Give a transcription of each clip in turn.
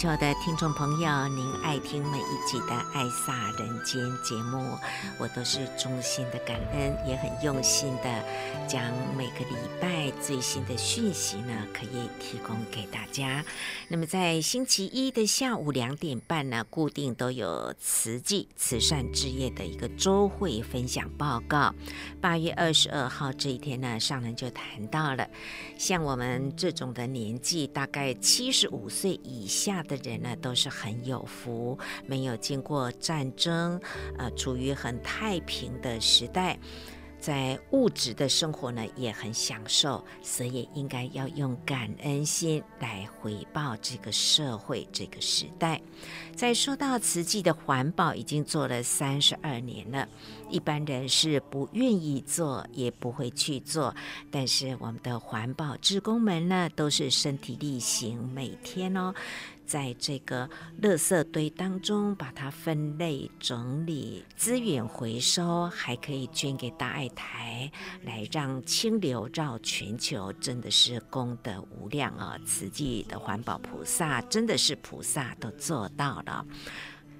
球的听众朋友，您爱听每一集的《爱撒人间》节目，我都是衷心的感恩，也很用心的将每个礼拜最新的讯息呢，可以提供给大家。那么在星期一的下午两点半呢，固定都有慈济慈善之夜的一个周会分享报告。八月二十二号这一天呢，上人就谈到了，像我们这种的年纪，大概七十五岁。以下的人呢，都是很有福，没有经过战争，呃，处于很太平的时代，在物质的生活呢也很享受，所以应该要用感恩心来回报这个社会、这个时代。再说到慈济的环保，已经做了三十二年了。一般人是不愿意做，也不会去做。但是我们的环保志工们呢，都是身体力行，每天哦，在这个垃圾堆当中把它分类整理，资源回收，还可以捐给大爱台，来让清流绕全球，真的是功德无量啊！慈济的环保菩萨，真的是菩萨都做到了。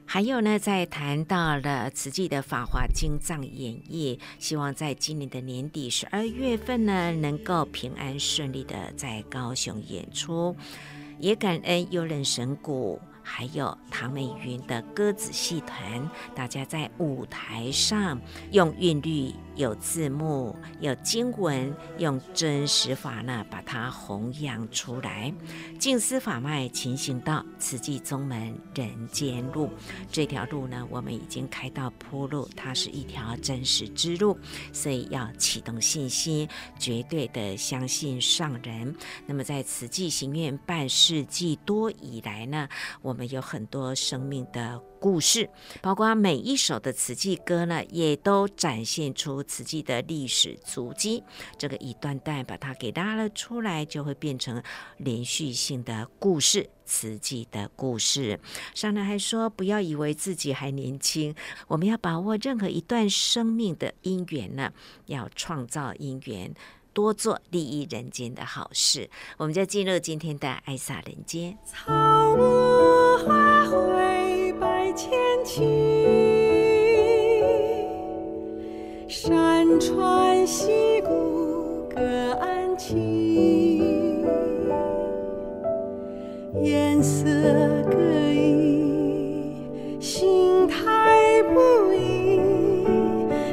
还有呢，在谈到了慈济的《法华经藏演义》，希望在今年的年底十二月份呢，能够平安顺利的在高雄演出，也感恩有人神鼓。还有唐美云的歌子戏团，大家在舞台上用韵律、有字幕、有经文，用真实法呢，把它弘扬出来。静思法脉，勤行道，慈济宗门人间路。这条路呢，我们已经开到铺路，它是一条真实之路，所以要启动信心，绝对的相信上人。那么，在慈济行愿半世纪多以来呢，我我们有很多生命的故事，包括每一首的瓷器歌呢，也都展现出瓷器的历史足迹。这个一段段把它给拉了出来，就会变成连续性的故事，瓷器的故事。上人还说，不要以为自己还年轻，我们要把握任何一段生命的因缘呢，要创造因缘。多做利益人间的好事，我们就进入今天的爱洒人间。花卉百千顷，山川溪谷各安栖，颜色各异，形态不一，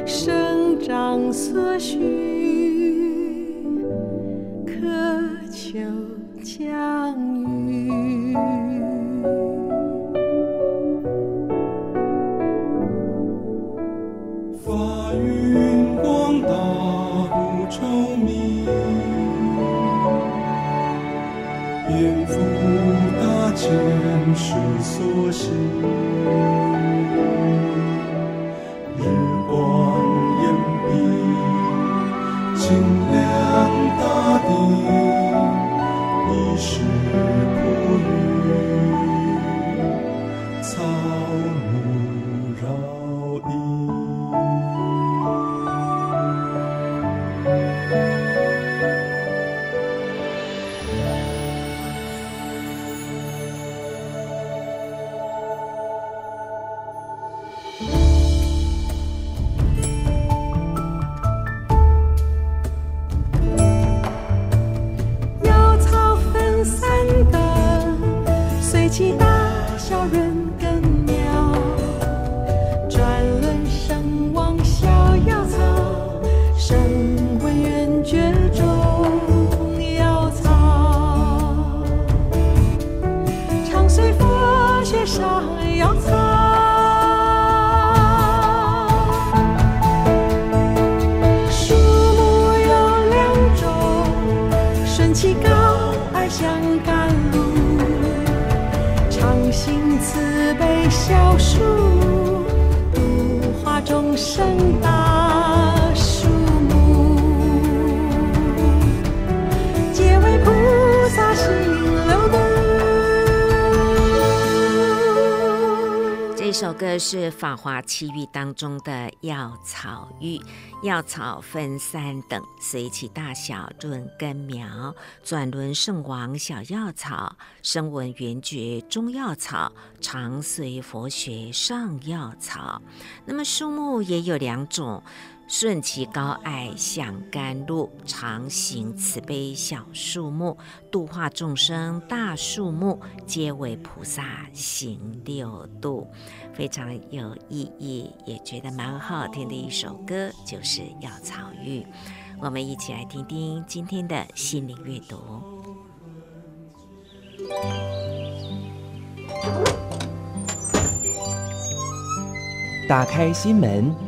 生长所需。降雨，是是《法华七喻》当中的药草喻。药草分三等，随其大小论根苗：转轮圣王小药草，声闻缘觉中药草，常随佛学上药草。那么树木也有两种。顺其高爱，享甘露，常行慈悲小树木，度化众生大树木，皆为菩萨行六度，非常有意义，也觉得蛮好听的一首歌，就是《药草玉》。我们一起来听听今天的心灵阅读。打开心门。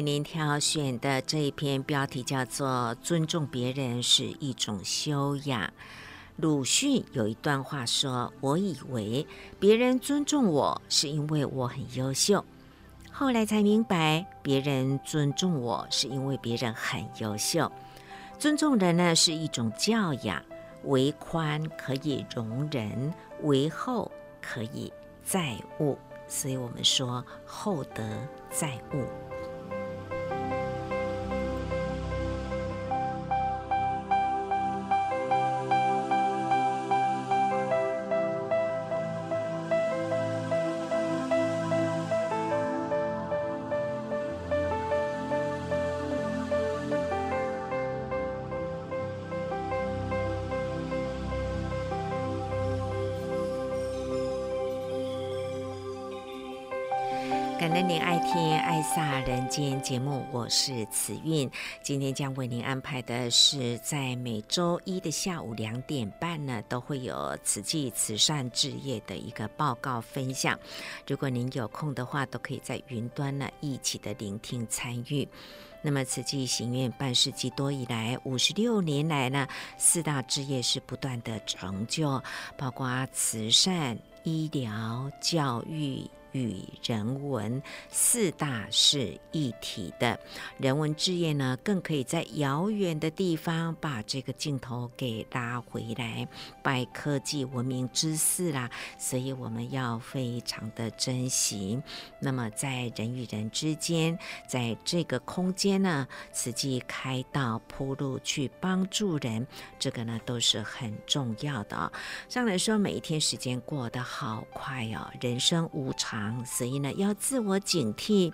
为您挑选的这一篇标题叫做“尊重别人是一种修养”。鲁迅有一段话说：“我以为别人尊重我是因为我很优秀，后来才明白，别人尊重我是因为别人很优秀。尊重人呢是一种教养，为宽可以容人，为厚可以载物。”所以我们说厚德载物。感恩您爱听《爱萨人间》节目，我是慈韵。今天将为您安排的是在每周一的下午两点半呢，都会有慈济慈善置业的一个报告分享。如果您有空的话，都可以在云端呢一起的聆听参与。那么慈济行愿办世纪多以来，五十六年来呢，四大志业是不断的成就，包括慈善、医疗、教育。与人文四大是一体的，人文志业呢，更可以在遥远的地方把这个镜头给拉回来，拜科技文明之赐啦。所以我们要非常的珍惜。那么在人与人之间，在这个空间呢，实际开道铺路去帮助人，这个呢都是很重要的哦。上来说，每一天时间过得好快哦，人生无常。所以呢，要自我警惕。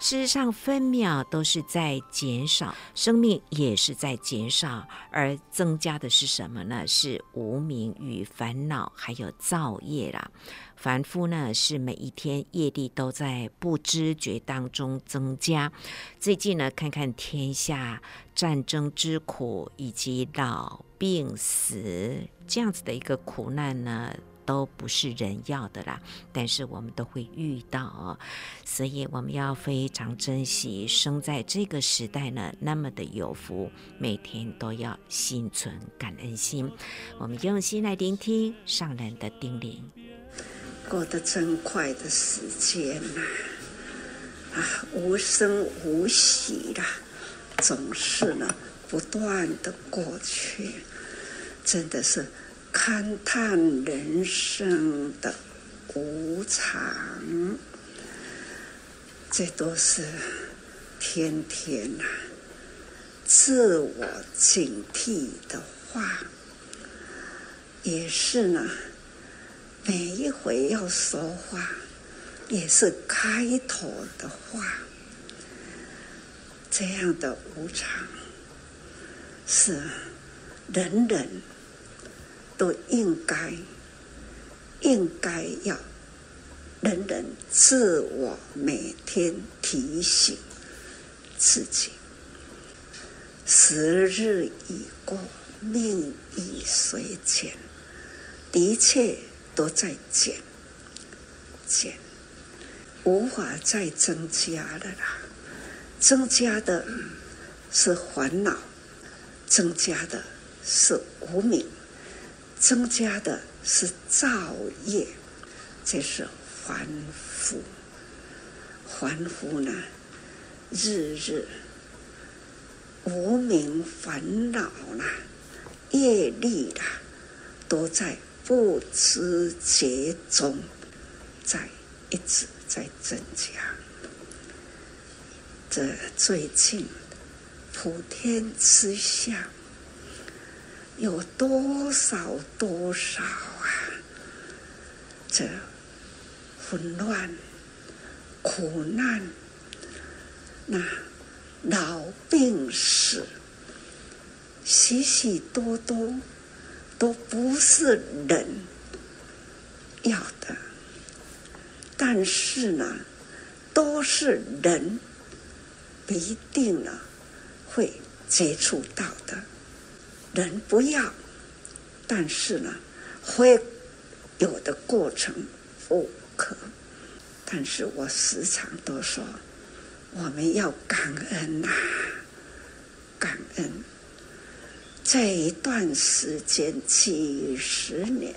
事实上，分秒都是在减少，生命也是在减少，而增加的是什么呢？是无明与烦恼，还有造业啦。凡夫呢，是每一天业力都在不知觉当中增加。最近呢，看看天下战争之苦，以及老病死这样子的一个苦难呢。都不是人要的啦，但是我们都会遇到哦，所以我们要非常珍惜生在这个时代呢，那么的有福，每天都要心存感恩心。我们用心来聆听上人的叮咛。过得真快的时间呐，啊，无声无息的，总是呢不断的过去，真的是。勘探人生的无常，这都是天天呐、自我警惕的话，也是呢。每一回要说话，也是开头的话。这样的无常，是人人都应该应该要人人自我每天提醒自己。时日已过，命已随减，的确都在减减，无法再增加了啦。增加的是烦恼，增加的是无明，增加的是造业，这是凡夫。凡夫呢，日日无明烦恼啦，业力啦，都在不知觉中，在一直在增加。这最近普天之下有多少多少啊？这混乱、苦难，那老病死，许许多多都不是人要的，但是呢，都是人。一定呢，会接触到的人不要，但是呢，会有的过程不可。但是我时常都说，我们要感恩呐、感恩这一段时间几十年，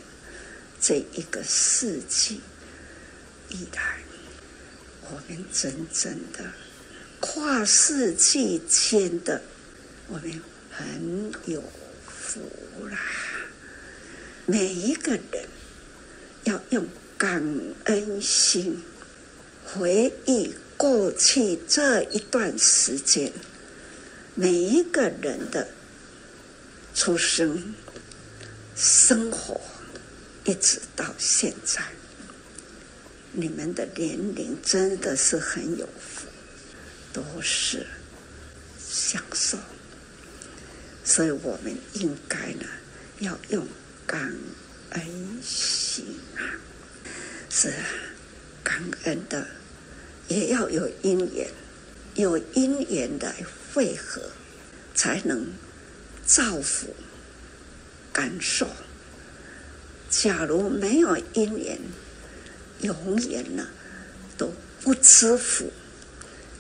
这一个世纪以来，我们真正的。跨世纪间的我们很有福啦！每一个人要用感恩心回忆过去这一段时间，每一个人的出生、生活，一直到现在，你们的年龄真的是很有福。都是享受，所以我们应该呢，要用感恩心啊，是啊感恩的，也要有因缘，有因缘的汇合，才能造福感受。假如没有因缘，永远呢都不知福。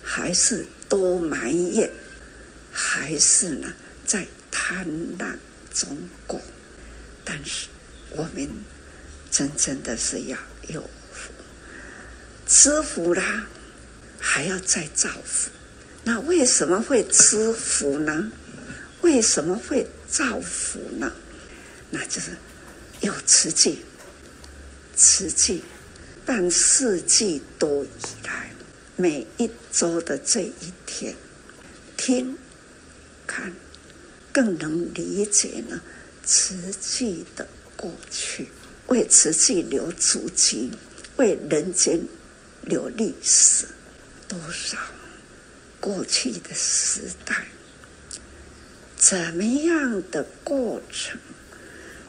还是多埋怨，还是呢，在贪婪中过。但是我们真正的是要有福，知福啦，还要再造福。那为什么会知福呢？为什么会造福呢？那就是有慈济，慈济半世纪多以来。每一周的这一天，听、看，更能理解呢瓷器的过去，为瓷器留足迹，为人间留历史。多少过去的时代，怎么样的过程，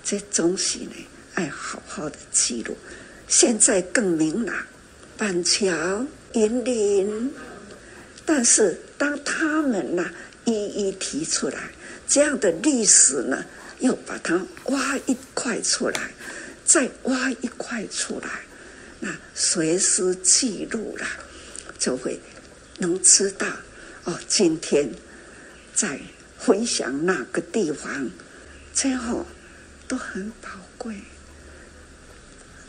这东西呢，爱好好的记录。现在更明朗，板桥。引领，但是当他们呢一一提出来，这样的历史呢，要把它挖一块出来，再挖一块出来，那随时记录了，就会能知道哦，今天在分享哪个地方，最后都很宝贵。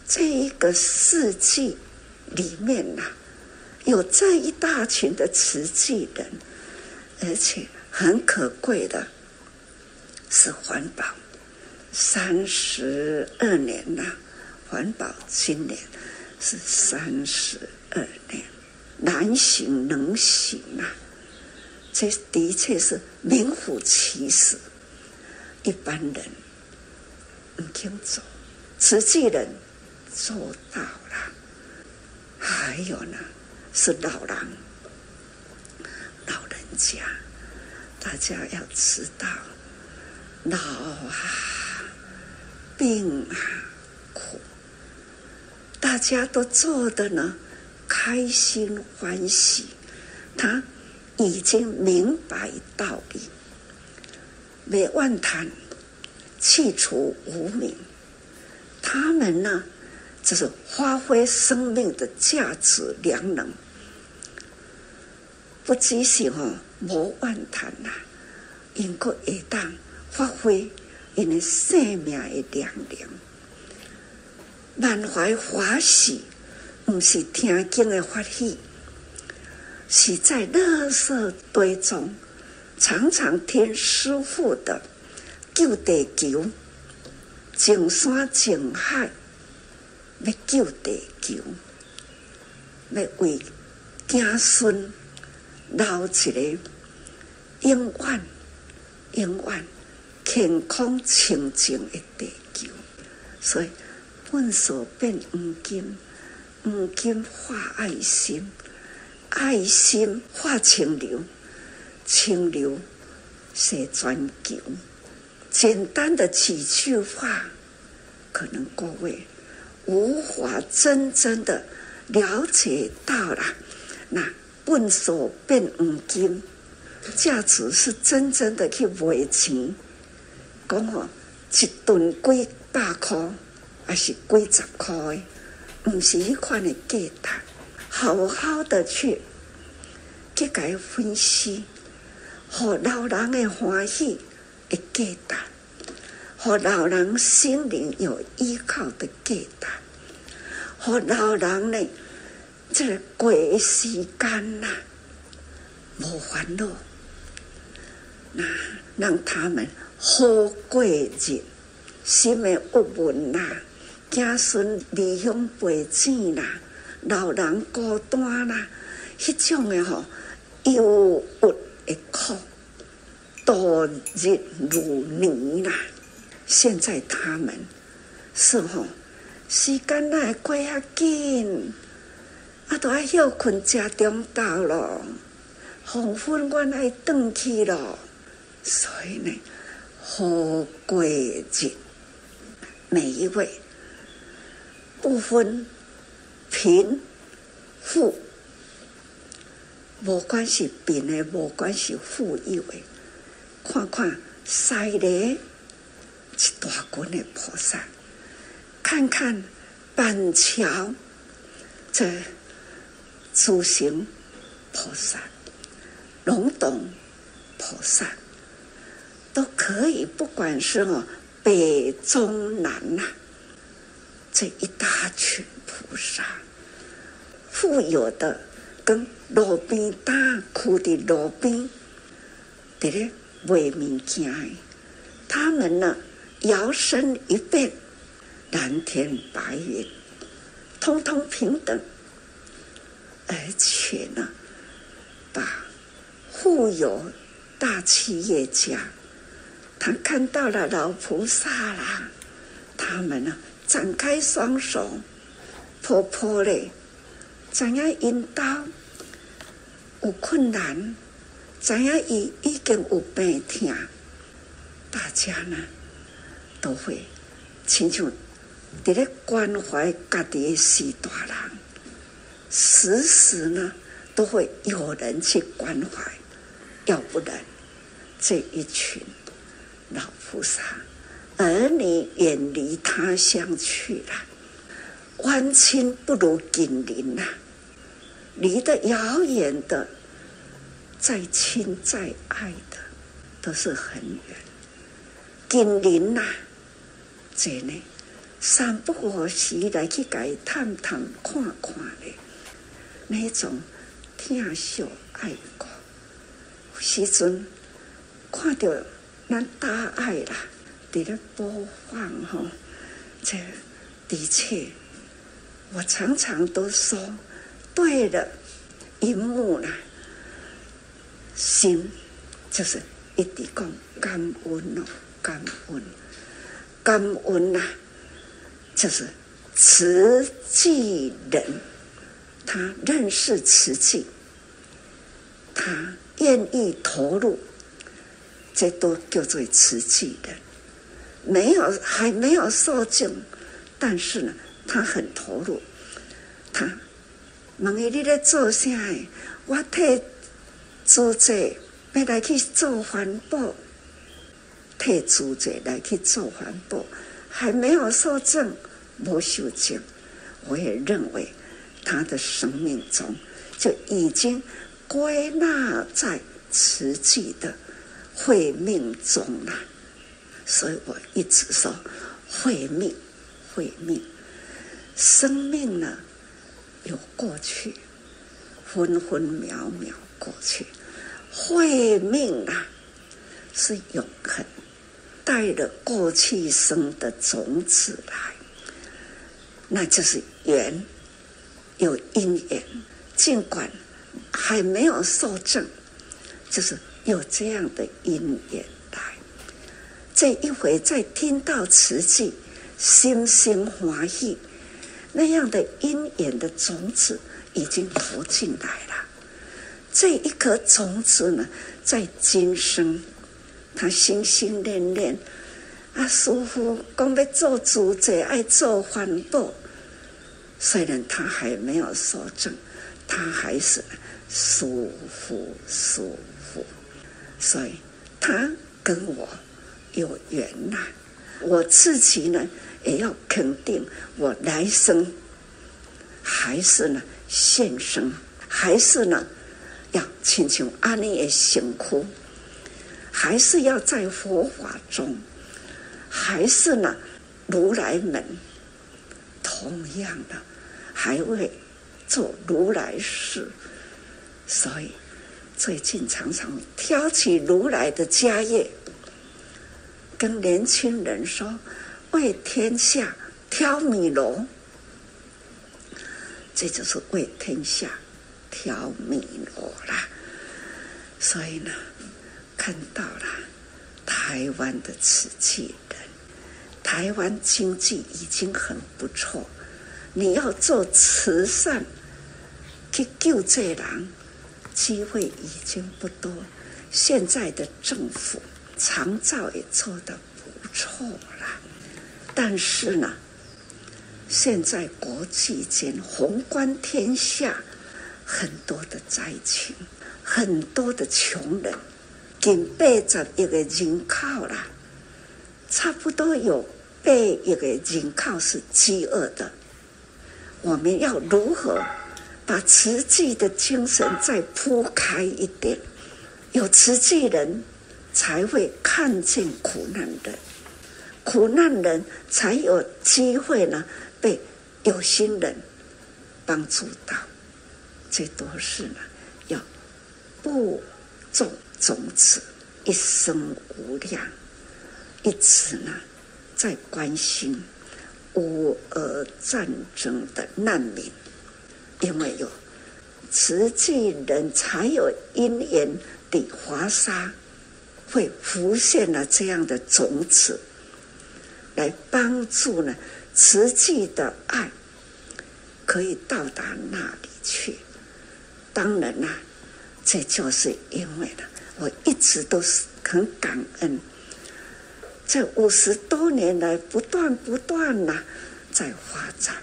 这一个世纪里面呢。有这一大群的瓷器人，而且很可贵的是环保，三十二年呐，环保今年是三十二年，难行能行啊！这的确是名副其实，一般人不听走，实际人做到了。还有呢，是老人、老人家，大家要知道，老啊，病啊，苦，大家都做的呢，开心欢喜，他已经明白道理，没妄谈，去除无明，他们呢？这是发挥生命的价值良能，不只是哦，无怨叹呐，应该会当发挥因的生命的良能，满怀欢喜，不是听经的欢喜，是在垃圾堆中常常听师父的救地球、净山净海。要救地球，要为子孙留一个永远、永远健康清净的地球。所以，粪扫变黄金，黄金化爱心，爱心化清流，清流是全球。简单的几句话，可能各位。无法真正的了解到了，那粪扫变黄金，价值是真正的去卖钱，讲哦，一顿几百块，还是几十块，不是迄款的价值，好好的去去给分析，和老人的欢喜的价值。和老人心灵有依靠的价值，和老人呢，这个过时间呐，无烦恼，那让他们好过日，心的郁闷啦，子孙离乡背井啦，老人孤单啦，迄种的吼忧郁的苦，度日如年啦。现在他们是吼，时间哪会过遐紧，啊，都爱休困吃中昼咯，黄昏我爱转去咯，所以呢，好过日，每一位不分贫富，无关系贫的，无关系富有的，看看西嘞。一大群的菩萨，看看板桥这诸行菩萨、龙洞菩萨，都可以，不管是哦北中南呐、这一大群菩萨，富有的跟路边大哭的路边，在咧卖物件，他们呢？摇身一变，蓝天白云，通通平等，而且呢，把富有大企业家，他看到了老菩萨啦，他们呢展开双手，婆婆嘞，怎样引导？有困难，怎样已已经有病痛，大家呢？都会亲像在咧关怀家己的四大人，时时呢都会有人去关怀，要不然这一群老菩萨儿女远离他乡去了，万亲不如近邻呐，离得遥远的，再亲再爱的都是很远，近邻呐。这呢，三不五时来去给探探看看的，那种疼惜爱顾，时阵看到咱大爱啦，在那播放哈，这的确，我常常都说，对了，一幕啦，心就是一直讲感恩哦，感恩。感恩呐、就是慈济人他认识慈济，他愿意投入，这都叫做慈济的。没有还没有受证，但是呢，他很投入。他问伊你咧做啥？我替组织要来去做环保，替组织来去做环保，还没有受证，无受证。我也认为他的生命中就已经归纳在慈济的会命中了。所以我一直说，会命，会命，生命呢，有过去，分分秒秒过去，会命啊，是永恒，带着过去生的种子来，那就是缘，有因缘，尽管还没有受证，就是有这样的因缘来。这一回再听到慈济，心心欢喜，那样的因缘的种子已经投进来了。这一颗种子呢，在今生，他心心念念，啊，师父讲要做主者，爱做环保。虽然他还没有受正，他还是舒服舒服，所以他跟我。有缘呐、我自己呢也要肯定，我来生还是呢现生，还是呢要请求阿弥也辛苦，还是要在佛法中，还是呢如来门同样的还会做如来事，所以最近常常挑起如来的家业。跟年轻人说，为天下挑米萝，这就是为天下挑米萝啦。所以呢，看到了台湾的慈济人，台湾经济已经很不错。你要做慈善去救这人，机会已经不多。现在的政府。长照也做得不错了，但是呢，现在国际间宏观天下，很多的灾情，很多的穷人，近八十亿个人口啦，差不多有八亿个人口是饥饿的。我们要如何把慈济的精神再铺开一点？有慈济人。才会看见苦难人，苦难人才有机会呢，被有心人帮助到。这都是呢，要播种种子，一生无量，一直呢在关心乌俄战争的难民，因为有慈济人才有因缘的华沙。会浮现了这样的种子，来帮助呢，慈济的爱可以到达那里去。当然啦、这就是因为呢，我一直都是很感恩，这五十多年来不断不断呐，在发展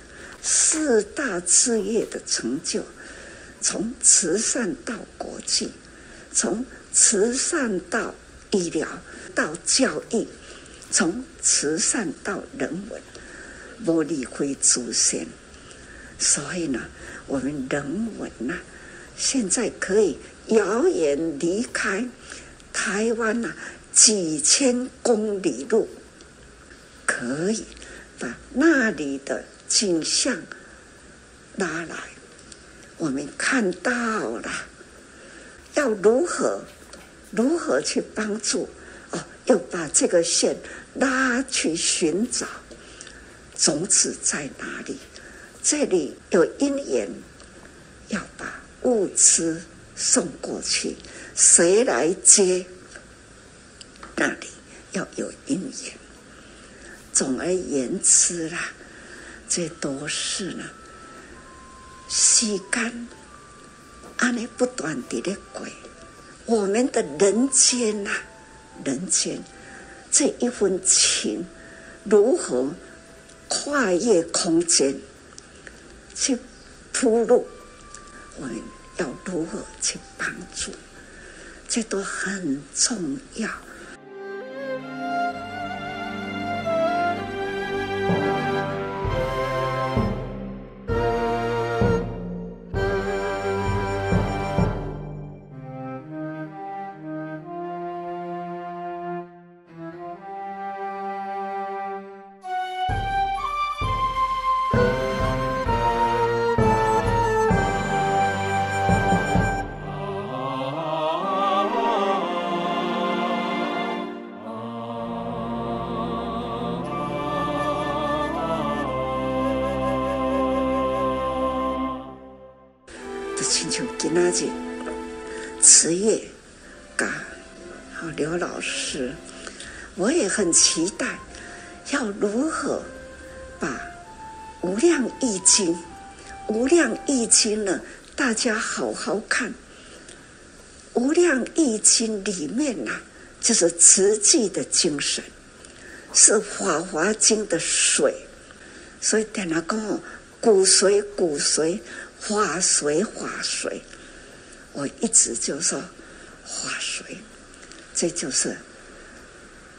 四大志业的成就，从慈善到国际，从慈善到。医疗到教育，从慈善到人文，无离开祖先。所以呢，我们人文呢、啊，现在可以遥远离开台湾呐、啊，几千公里路，可以把那里的景象拉来，我们看到了，要如何？如何去帮助？哦，要把这个线拉去寻找种子在哪里？这里有因缘，要把物资送过去，谁来接？那里要有因缘。总而言之啦，这都是呢，时间安尼不断地的过，我们的人间呐、人间这一份情如何跨越空间去铺路？我们要如何去帮助？这都很重要。期待，要如何把《无量易经》《无量易经》呢？大家好好看，《无量易经》里面呐、就是慈济的精神，是《法华经》的水，所以等下讲骨髓骨髓，法髓法髓。我一直就说法髓，这就是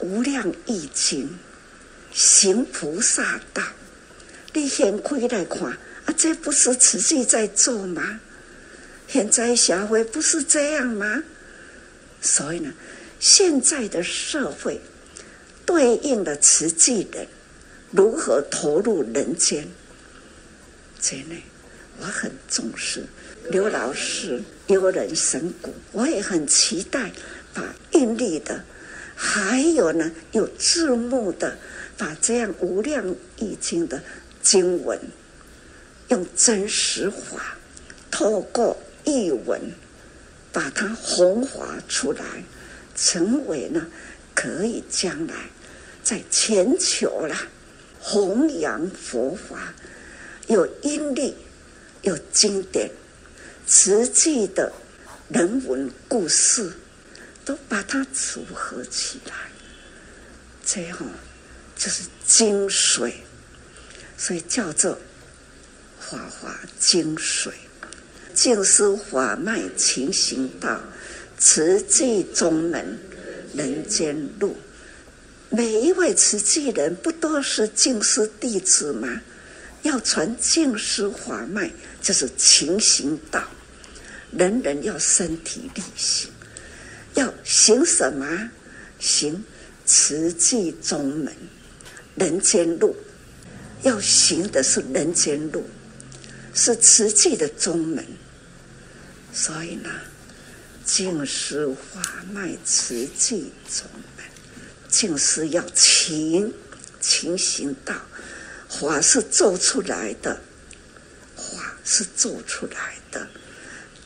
无量易经行菩萨道。你现开来看啊，这不是慈济在做吗？现在社会不是这样吗？所以呢，现在的社会对应的慈济人如何投入人间，这呢，我很重视。刘老师有人神鼓，我也很期待把印力的，还有呢有字幕的，把这样无量易经的经文，用真实法，透过译文，把它弘法出来，成为呢可以将来在全球啦弘扬佛法，有印力，有经典。实际的人文故事，都把它组合起来，最后就是精髓，所以叫做《法华精髓》，净思法脉勤行道，慈济宗门人间路。每一位慈济人不都是净思弟子吗？要传净思法脉，就是勤行道。人人要身体力行，要行什么？行慈济宗门人间路，要行的是人间路，是慈济的宗门。所以呢，净思法脉慈济宗门，净思要勤勤行道，法是做出来的，法是做出来的。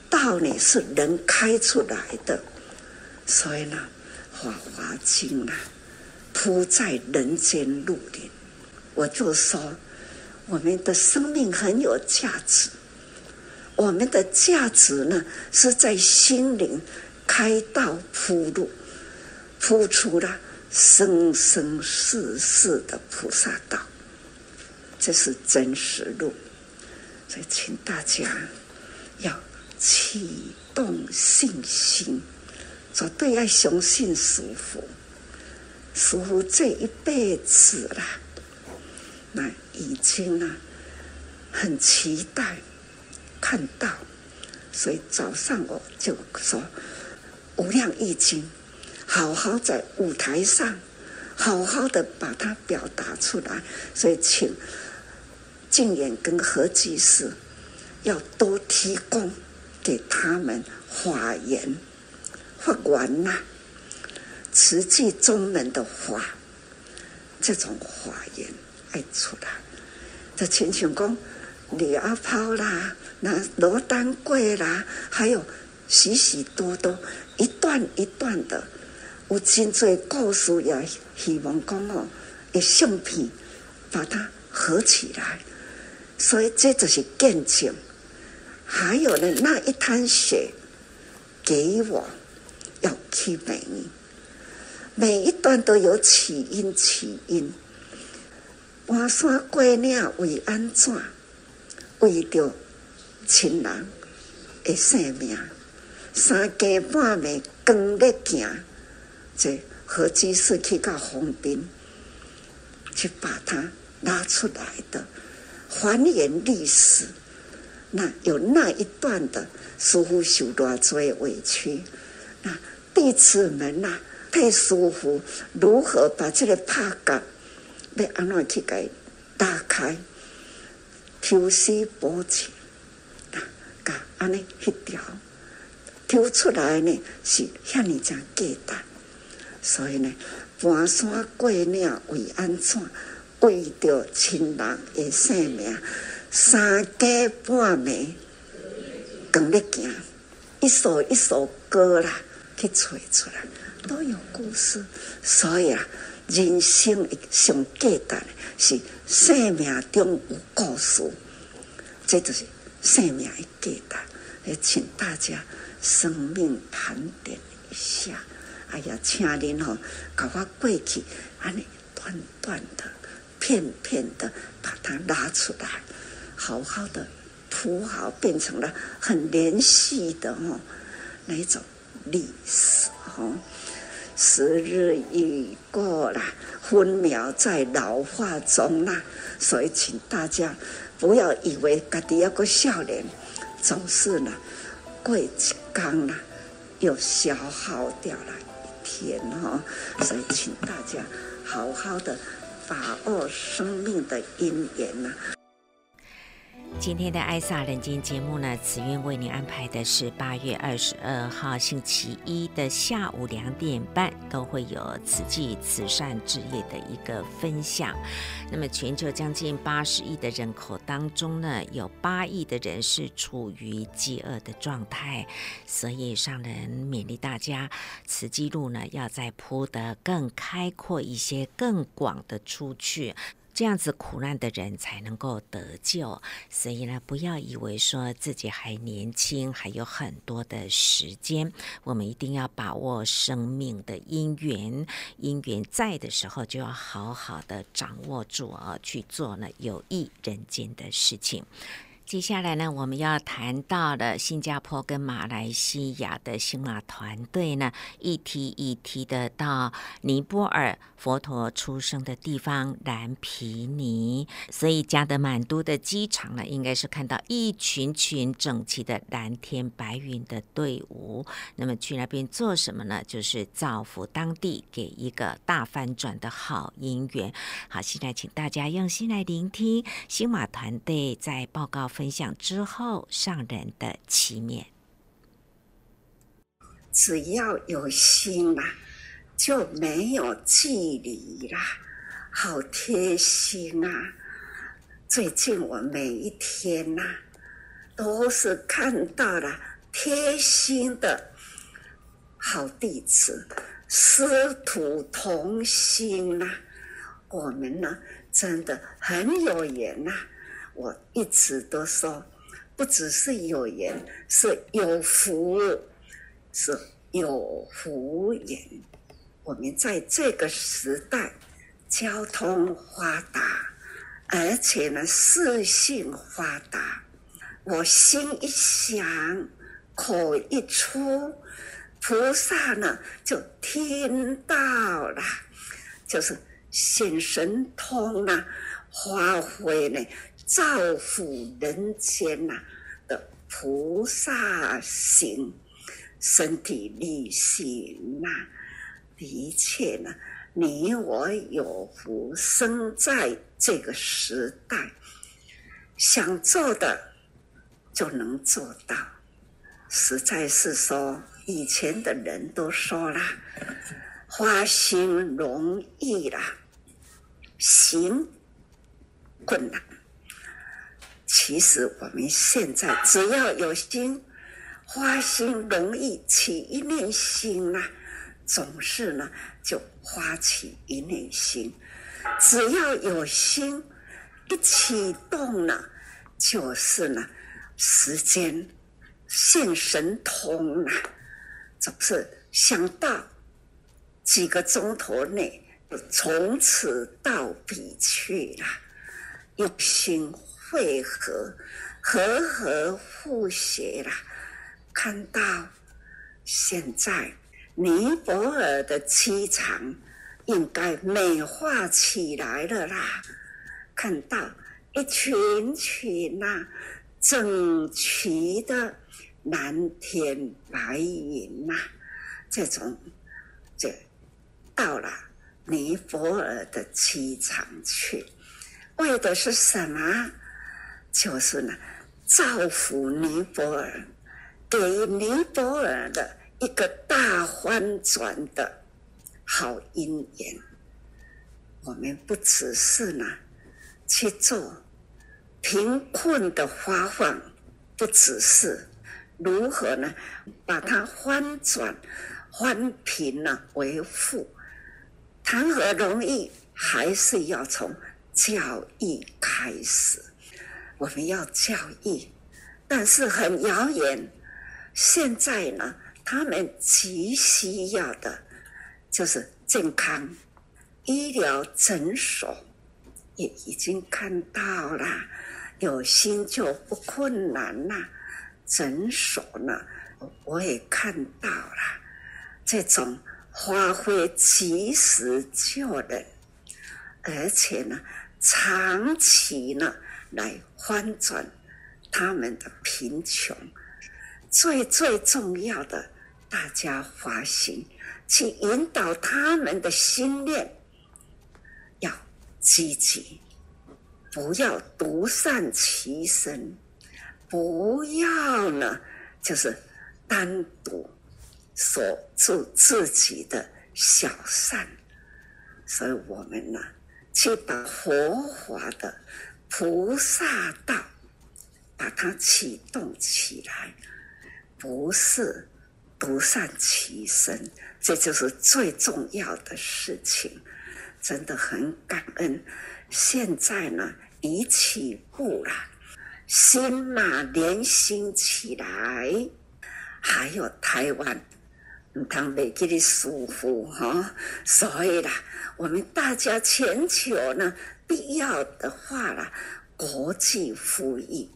道理是人开出来的，所以呢，《法华经》啊，铺在人间路里。我就说，我们的生命很有价值。我们的价值呢，是在心灵开道铺路，铺出了生生世世的菩萨道。这是真实路，所以请大家要。启动信心，绝对要相信师傅。师傅这一辈子啦，那已经啊，很期待看到，所以早上我就说《无量易经》，好好在舞台上，好好的把它表达出来。所以请静远跟何居士要多提供。给他们法言、法源呐，慈济宗门的法，这种法言爱出来。这亲像讲李阿抛啦，那罗丹桂啦，还有许许多多一段一段的，有真多故事也希望讲哦，一相片把它合起来，所以这就是见证。还有呢，那一滩血给我要去每每一段都有起因，起因。跋山过岭为安怎？为着亲人的性命。三更半暝光咧行，这何止是去到横滨，去把它拉出来的，还原历史。那有那一段的，似乎受多少委屈？那弟子们呐、啊，太师父如何把这个帕缪要安怎去给打开？抽丝剥茧，啊，噶安尼一条抽出来呢，是遐尔正简单。所以呢，跋山过岭为安怎？为着亲人的性命。三更半暝，光咧行，一首一首歌啦，去吹出来，都有故事。所以啊，人生上简单的是生命中有故事，这就是生命的简单。也请大家生命盘点一下。哎呀，请您哦，把我过去安尼断断的、片片的把它拉出来。好好的铺好，变成了很连续的哦，那种历史哦。时日已过了，分秒在老化中啦。所以，请大家不要以为家己要个少年，总是呢过一天了，又消耗掉了一天哈。所以，请大家好好的把握生命的因缘呐。今天的《爱萨人间》节目呢，慈韵为您安排的是八月二十二号星期一的下午两点半，都会有慈济慈善事业的一个分享。那么，全球将近八十亿的人口当中呢，有八亿的人是处于饥饿的状态，所以上人勉励大家，慈济路呢要再铺得更开阔一些，更广的出去。这样子苦难的人才能够得救，所以呢，不要以为说自己还年轻，还有很多的时间，我们一定要把握生命的因缘，因缘在的时候就要好好的掌握住啊，去做呢有益人间的事情。接下来呢，我们要谈到了新加坡跟马来西亚的星马团队呢，一梯一梯的到尼泊尔佛陀出生的地方蓝皮尼，所以加德满都的机场呢，应该是看到一群群整齐的蓝天白云的队伍。那么去那边做什么呢？就是造福当地，给一个大翻转的好因缘。好，现在请大家用心来聆听星马团队在报告。分享之后，上人的启勉。只要有心啦，就没有距离啦，好贴心啊！最近我每一天呐、啊，都是看到了贴心的好弟子，师徒同心呐、啊，我们呢，真的很有缘呐、啊。我一直都说，不只是有缘，是有福，是有福缘。我们在这个时代，交通发达，而且呢，视讯发达。我心一想，口一出，菩萨呢就听到了，就是显神通啊，发挥呢。造福人间呐的菩萨行，身体力行呐，的确呢，你我有福生在这个时代，想做的就能做到。实在是说，以前的人都说了，发心容易啦，行困难。其实我们现在只要有心，花心容易起一念心呐、啊，总是呢就发起一念心。只要有心一启动了，就是呢时间现神通啊，总是想到几个钟头内从此到彼去了，用心会合，和合互协啦，看到现在尼泊尔的气场应该美化起来了啦，看到一群群呐、整齐的蓝天白云呐、这种这到了尼泊尔的机场去，为的是什么？就是呢，造福尼泊尔，给尼泊尔的一个大翻转的好姻缘。我们不只是呢去做。贫困的发放，不只是如何呢？把它翻转、翻贫呢为富，谈何容易？还是要从教育开始。我们要教育，但是很遥远。现在呢，他们急需要的，就是健康医疗诊所，也已经看到了。有心就不困难啦，诊所呢，我也看到了这种发挥及时救人，而且呢，长期呢来翻转他们的贫穷。最最重要的，大家发心去引导他们的心念，要积极。不要独善其身，不要呢，就是单独守住自己的小善。所以我们呢，去把佛法的菩萨道，把它启动起来，不是独善其身，这就是最重要的事情。真的很感恩，现在呢。已起步了，心马连心起来，还有台湾，他们没给你舒服哈，所以啦，我们大家全球呢，必要的话啦，国际富裕，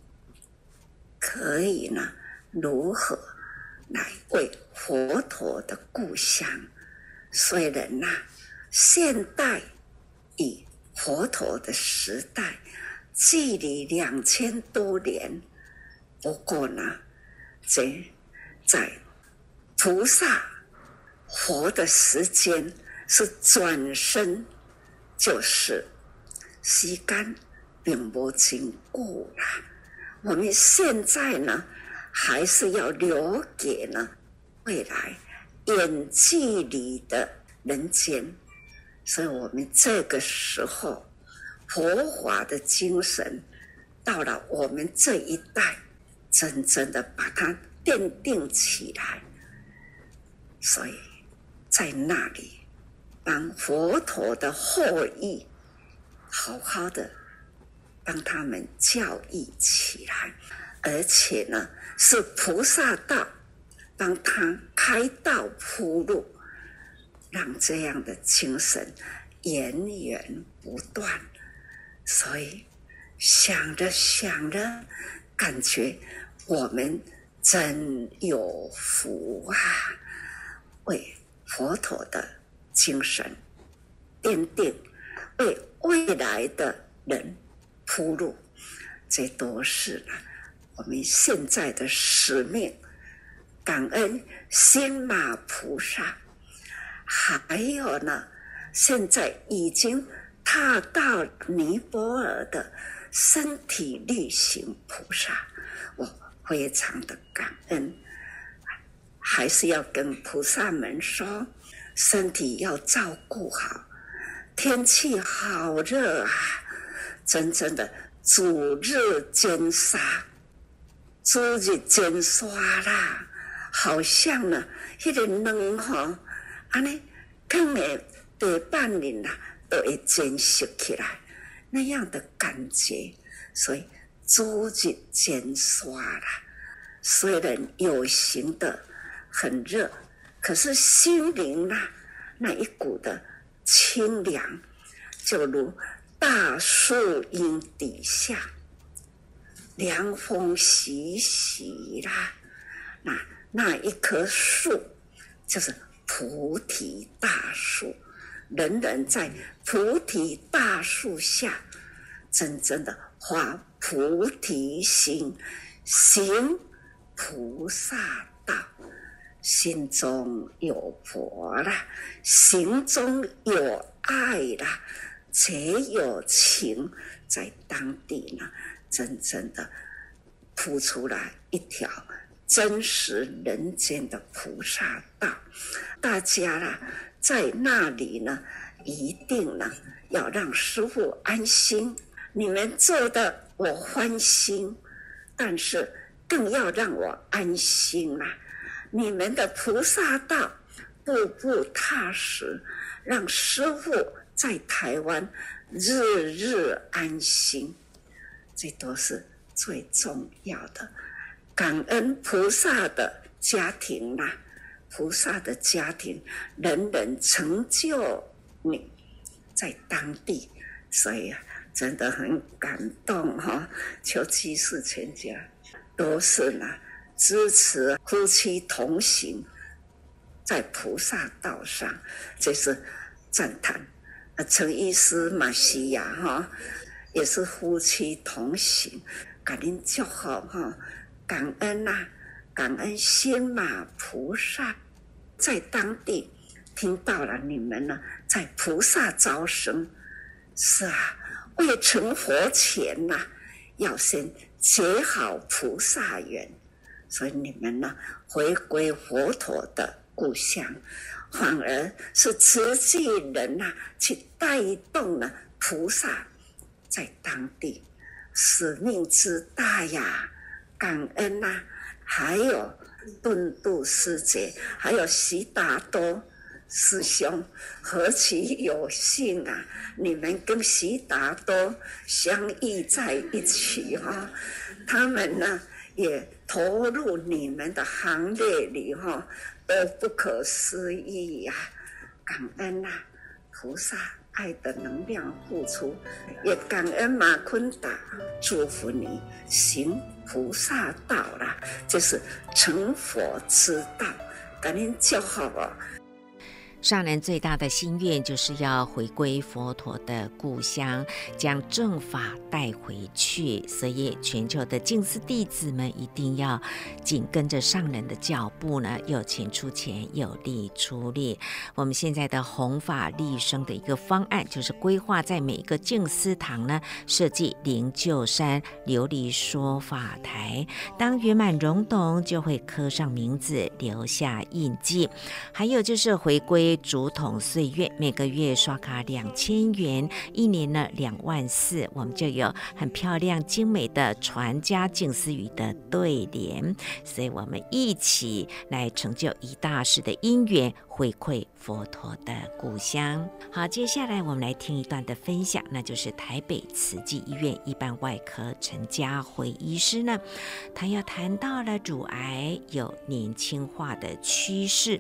可以呢，如何来为佛陀的故乡？虽然呐，现代与佛陀的时代。距离两千多年，不过呢，这在菩萨活的时间是转身，就是时间并不经过了。我们现在呢，还是要留给呢未来远距离的人间，所以我们这个时候。佛法的精神到了我们这一代，真正的把它奠定起来。所以，在那里帮佛陀的后裔好好的帮他们教育起来，而且呢，是菩萨道帮他开道铺路，让这样的精神源源不断。所以想着想着，感觉我们真有福啊！为佛陀的精神奠定，为未来的人铺路，这都是呢我们现在的使命。感恩心马菩萨，还有呢，现在已经。踏到尼泊尔的身体力行菩萨，我非常的感恩，还是要跟菩萨们说，身体要照顾好。天气好热啊，真正的主日兼杀，主日兼杀啦，好像呢，那个冷哈，安尼，更诶得半年啦。都会珍惜起来，那样的感觉，所以逐日减刷啦。虽然有形的很热，可是心灵呢，那一股的清凉，就如大树荫底下，凉风习习啦。那那一棵树，就是菩提大树。人人在菩提大树下，真正的发菩提心，行菩萨道，心中有佛啦，行中有爱啦，且有情，在当地呢，真正的铺出来一条真实人间的菩萨道，大家啦。在那里呢，一定呢要让师傅安心。你们做的我欢心，但是更要让我安心啦、啊。你们的菩萨道步步踏实，让师父在台湾日日安心，这都是最重要的。感恩菩萨的家庭啦、菩萨的家庭，人人成就你，在当地，所以啊，真的很感动哈！求七世全家都是呢，支持夫妻同行，在菩萨道上，这是赞叹。啊，陈医师马西亚哈，也是夫妻同行，感恩祝福哈，感恩呐、感恩仙马菩萨在当地听到了你们呢，在菩萨招生，是啊，未成佛前呐、要先结好菩萨缘，所以你们呢，回归佛陀的故乡，反而是慈济人呐、去带动了菩萨在当地，使命之大呀，感恩呐、还有顿度师姐，还有悉达多师兄，何其有幸啊！你们跟悉达多相遇在一起哈，他们呢也投入你们的行列里哈，都不可思议呀！感恩呐、啊，菩萨。爱的能量付出，也感恩马坤达，祝福你行菩萨道啦，就是成佛之道，感恩叫好啊。上人最大的心愿就是要回归佛陀的故乡，将正法带回去。所以，全球的净思弟子们一定要紧跟着上人的脚步呢，有钱出钱，有力出力。我们现在的弘法利生的一个方案，就是规划在每一个净思堂呢，设计灵鹫山琉璃说法台。当圆满融懂，就会刻上名字，留下印记。还有就是回归。竹筒岁月，每个月刷卡两千元，一年呢两万四，我们就有很漂亮精美的传家静思语的对联，所以我们一起来成就一大事的姻缘。回馈佛陀的故乡。好，接下来我们来听一段的分享，那就是台北慈济医院一般外科陈家辉医师呢，他要谈到了乳癌有年轻化的趋势，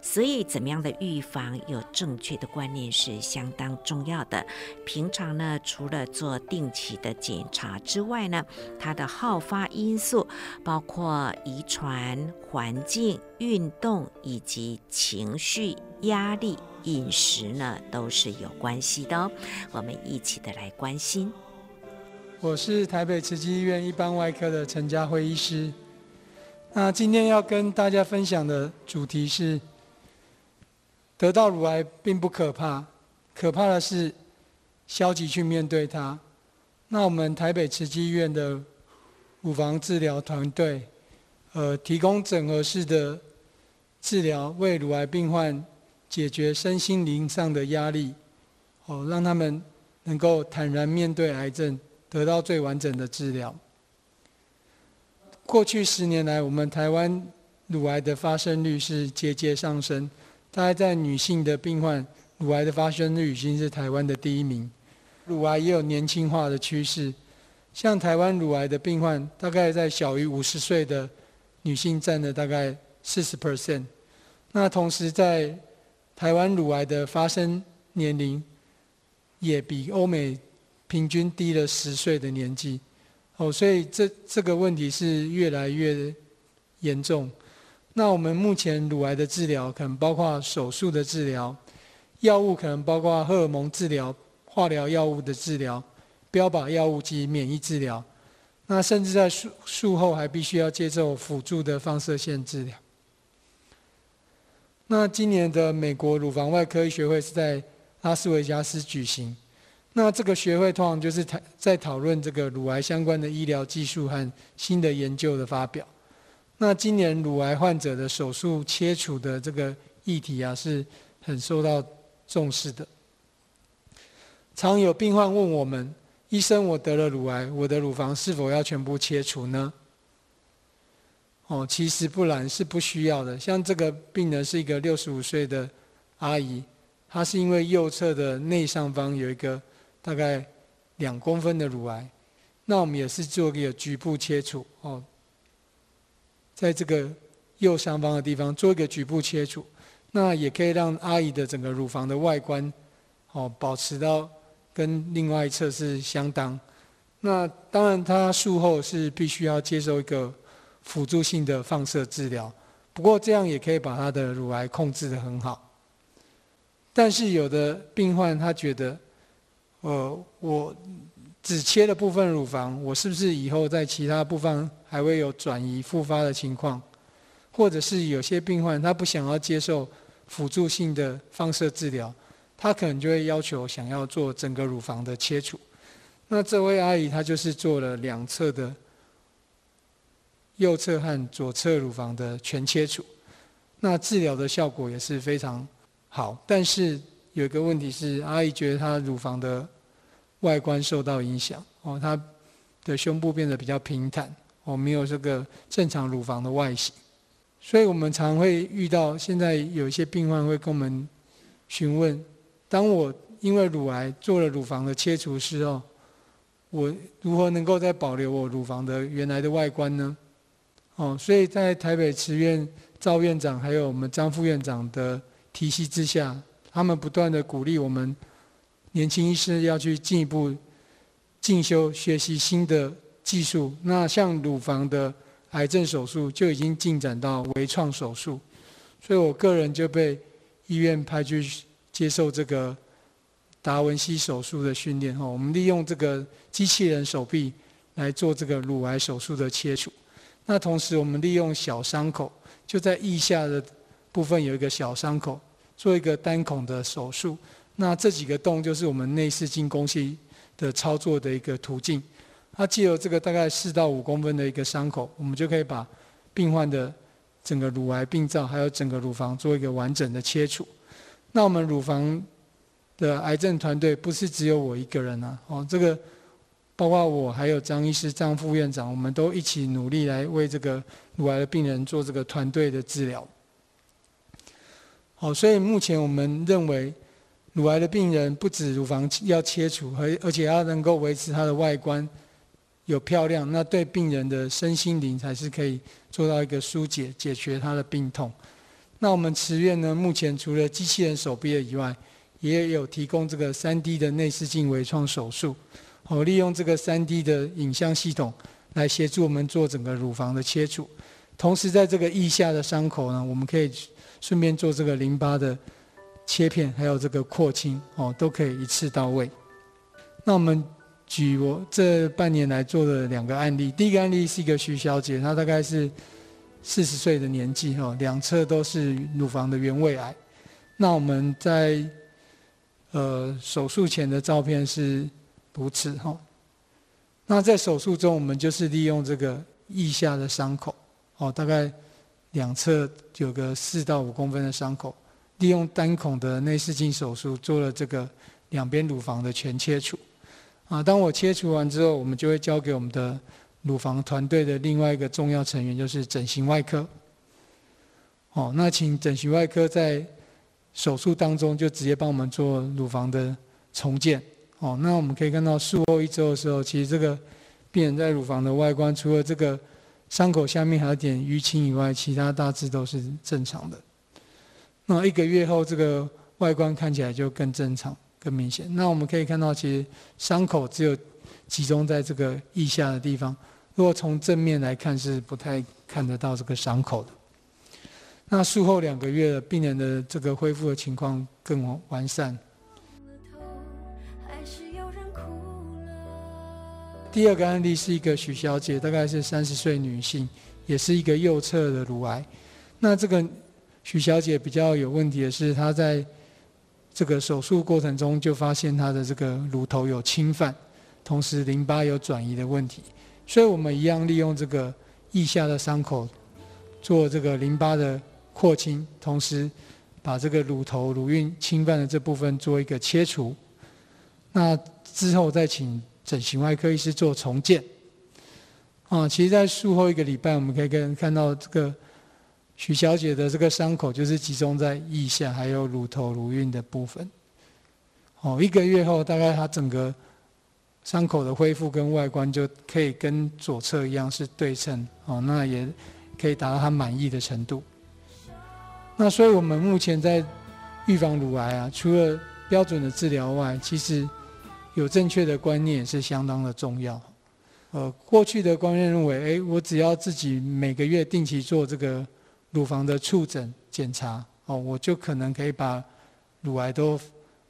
所以怎么样的预防有正确的观念是相当重要的。平常呢，除了做定期的检查之外呢，它的好发因素包括遗传、环境、运动以及情绪。压力、饮食呢，都是有关系的哦。我们一起的来关心。我是台北慈济医院一般外科的陈家辉医师。那今天要跟大家分享的主题是：得到乳癌并不可怕，可怕的是消极去面对它。那我们台北慈济医院的乳房治疗团队，呃，提供整合式的。治疗为乳癌病患解决身心灵上的压力，哦，让他们能够坦然面对癌症，得到最完整的治疗。过去十年来，我们台湾乳癌的发生率是节节上升，大概在女性的病患，乳癌的发生率已经是台湾的第一名。乳癌也有年轻化的趋势，像台湾乳癌的病患，大概在小于五十岁的女性占了大概四十 percent。那同时在台湾乳癌的发生年龄也比欧美平均低了十岁的年纪。哦，所以这这个问题是越来越严重。那我们目前乳癌的治疗可能包括手术的治疗，药物可能包括荷尔蒙治疗、化疗药物的治疗。标靶药物及免疫治疗，那甚至在术术后还必须要接受辅助的放射线治疗。那今年的美国乳房外科医学会是在拉斯维加斯举行，那这个学会通常就是在讨论这个乳癌相关的医疗技术和新的研究的发表。那今年乳癌患者的手术切除的这个议题啊，是很受到重视的。常有病患问我们。医生，我得了乳癌，我的乳房是否要全部切除呢？哦，其实不然，是不需要的。像这个病人是一个六十五岁的阿姨，她是因为右侧的内上方有一个大概两公分的乳癌，那我们也是做一个局部切除哦，在这个右上方的地方做一个局部切除，那也可以让阿姨的整个乳房的外观哦保持到。跟另外一侧是相当，那当然她术后是必须要接受一个辅助性的放射治疗，不过这样也可以把他的乳癌控制得很好。但是有的病患他觉得，呃，我只切了部分乳房，我是不是以后在其他部分还会有转移复发的情况？或者是有些病患他不想要接受辅助性的放射治疗？他可能就会要求想要做整个乳房的切除，那这位阿姨她就是做了两侧的右侧和左侧乳房的全切除，那治疗的效果也是非常好，但是有一个问题是，阿姨觉得她乳房的外观受到影响，哦，她的胸部变得比较平坦，哦，没有这个正常乳房的外形，所以我们常会遇到现在有一些病患会跟我们询问。当我因为乳癌做了乳房的切除之后，我如何能够再保留我乳房的原来的外观呢？哦，所以在台北慈院赵院长还有我们张副院长的提携之下，他们不断的鼓励我们年轻医师要去进一步进修学习新的技术。那像乳房的癌症手术就已经进展到微创手术，所以我个人就被医院派去。接受这个达文西手术的训练哈，我们利用这个机器人手臂来做这个乳癌手术的切除。那同时我们利用小伤口，就在腋下的部分有一个小伤口，做一个单孔的手术。那这几个洞就是我们内视镜工系的操作的一个途径。它借由这个大概四到五公分的一个伤口，我们就可以把病患的整个乳癌病灶还有整个乳房做一个完整的切除。那我们乳房的癌症团队不是只有我一个人啊，哦，这个包括我还有张医师、张副院长，我们都一起努力来为这个乳癌的病人做这个团队的治疗。好，所以目前我们认为，乳癌的病人不止乳房要切除，而而且要能够维持它的外观有漂亮，那对病人的身心灵才是可以做到一个疏解、解决他的病痛。那我们慈院呢，目前除了机器人手臂以外，也有提供这个三 D 的内视镜微创手术，哦，利用这个三 D 的影像系统来协助我们做整个乳房的切除。同时，在这个腋下的伤口呢，我们可以顺便做这个淋巴的切片，还有这个廓清，哦，都可以一次到位。那我们举我这半年来做的两个案例，第一个案例是一个徐小姐，她大概是。四十岁的年纪哈，两侧都是乳房的原位癌。那我们在呃手术前的照片是如此哈。那在手术中，我们就是利用这个腋下的伤口哦，大概两侧有个四到五公分的伤口，利用单孔的内视镜手术做了这个两边乳房的全切除。啊，当我切除完之后，我们就会交给我们的。乳房团队的另外一个重要成员就是整形外科。哦，那请整形外科在手术当中就直接帮我们做乳房的重建。哦，那我们可以看到术后一周的时候，其实这个病人在乳房的外观，除了这个伤口下面还有点淤青以外，其他大致都是正常的。那一个月后，这个外观看起来就更正常、更明显。那我们可以看到，其实伤口只有集中在这个腋下的地方。如果从正面来看，是不太看得到这个伤口的。那术后两个月，病人的这个恢复的情况更完善。第二个案例是一个许小姐，大概是三十岁女性，也是一个右侧的乳癌。那这个许小姐比较有问题的是，她在这个手术过程中就发现她的这个乳头有侵犯，同时淋巴有转移的问题。所以我们一样利用这个腋下的伤口做这个淋巴的扩清，同时把这个乳头乳晕侵犯的这部分做一个切除。那之后再请。整形外科医师做重建，啊，其实，在术后一个礼拜，我们可以跟看到这个许小姐的这个伤口，就是集中在腋下，还有乳头、乳晕的部分。哦，一个月后，大概她整个伤口的恢复跟外观就可以跟左侧一样是对称，哦，那也可以达到她满意的程度。那所以我们目前在预防乳癌啊，除了标准的治疗外，其实。有正确的观念是相当的重要。呃，过去的观念认为，诶，我只要自己每个月定期做这个乳房的触诊检查，哦，我就可能可以把乳癌都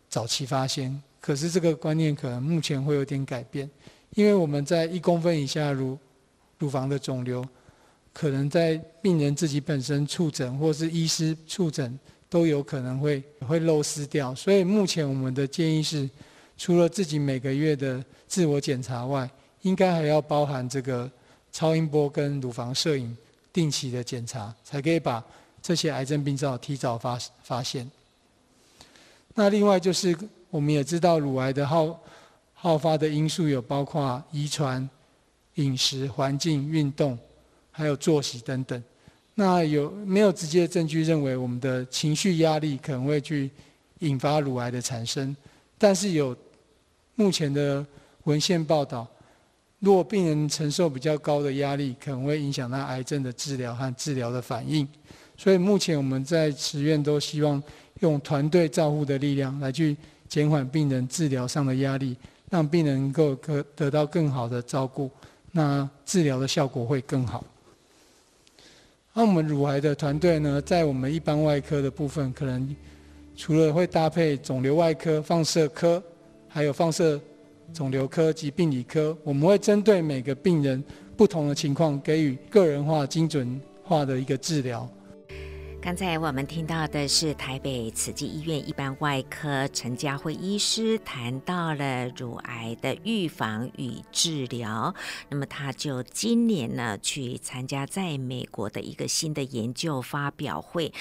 早期发现。可是这个观念可能目前会有点改变，因为我们在一公分以下乳乳房的肿瘤，可能在病人自己本身触诊或是医师触诊都有可能会会漏失掉。所以目前我们的建议是。除了自己每个月的自我检查外，应该还要包含这个超音波跟乳房摄影定期的检查，才可以把这些癌症病灶提早发发现。那另外就是，我们也知道乳癌的好好发的因素有包括遗传、饮食、环境、运动，还有作息等等。那有没有直接证据认为我们的情绪压力可能会去引发乳癌的产生？但是有。目前的文献报道，若病人承受比较高的压力，可能会影响到癌症的治疗和治疗的反应。所以目前我们在慈院都希望用团队照护的力量来去减缓病人治疗上的压力，让病人能够可得到更好的照顾，那治疗的效果会更好。那我们乳癌的团队呢，在我们一般外科的部分，可能除了会搭配肿瘤外科、放射科。还有放射肿瘤科及病理科，我们会针对每个病人不同的情况，给予个人化、精准化的一个治疗。刚才我们听到的是台北慈济医院一般外科陈佳慧医师谈到了乳癌的预防与治疗。那么他就今年呢去参加在美国的一个新的研究发表会。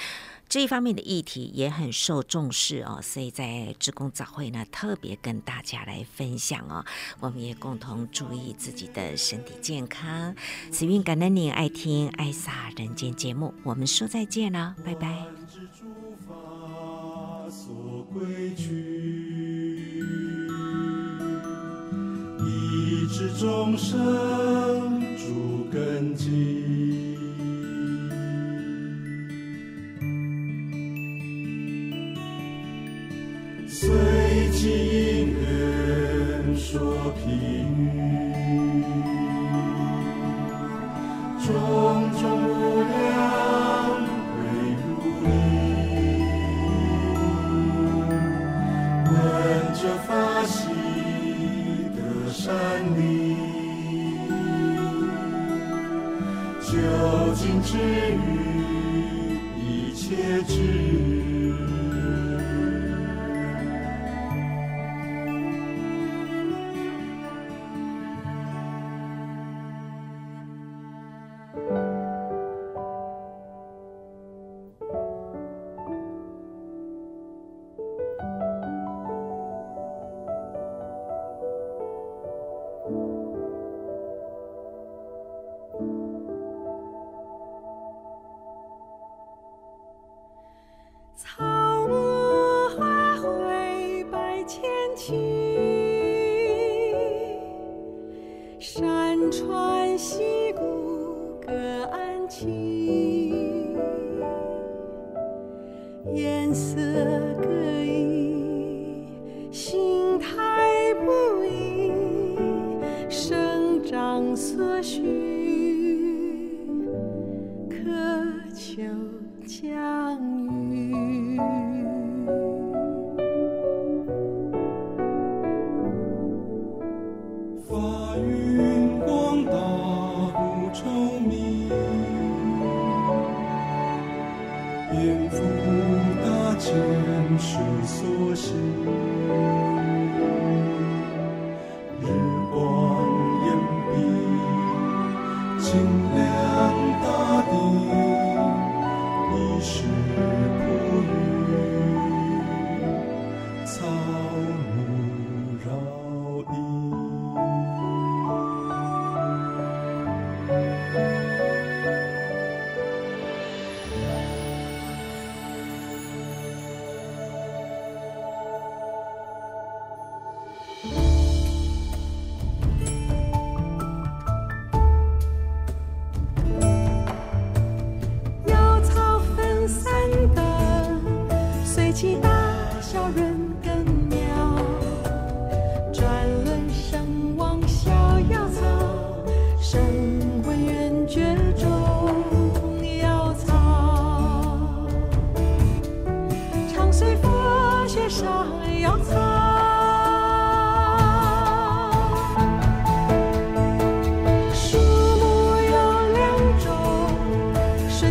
这一方面的议题也很受重视哦，所以在职工早会呢，特别跟大家来分享哦。我们也共同注意自己的身体健康。慈运感恩您爱听爱撒人间节目，我们说再见了，拜拜。随机应人说评语，种种无量归如意，闻者法喜得善利，究竟之于一切之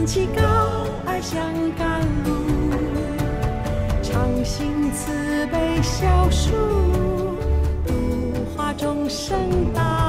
起高爱香甘露，常行慈悲孝恕，度化众生道。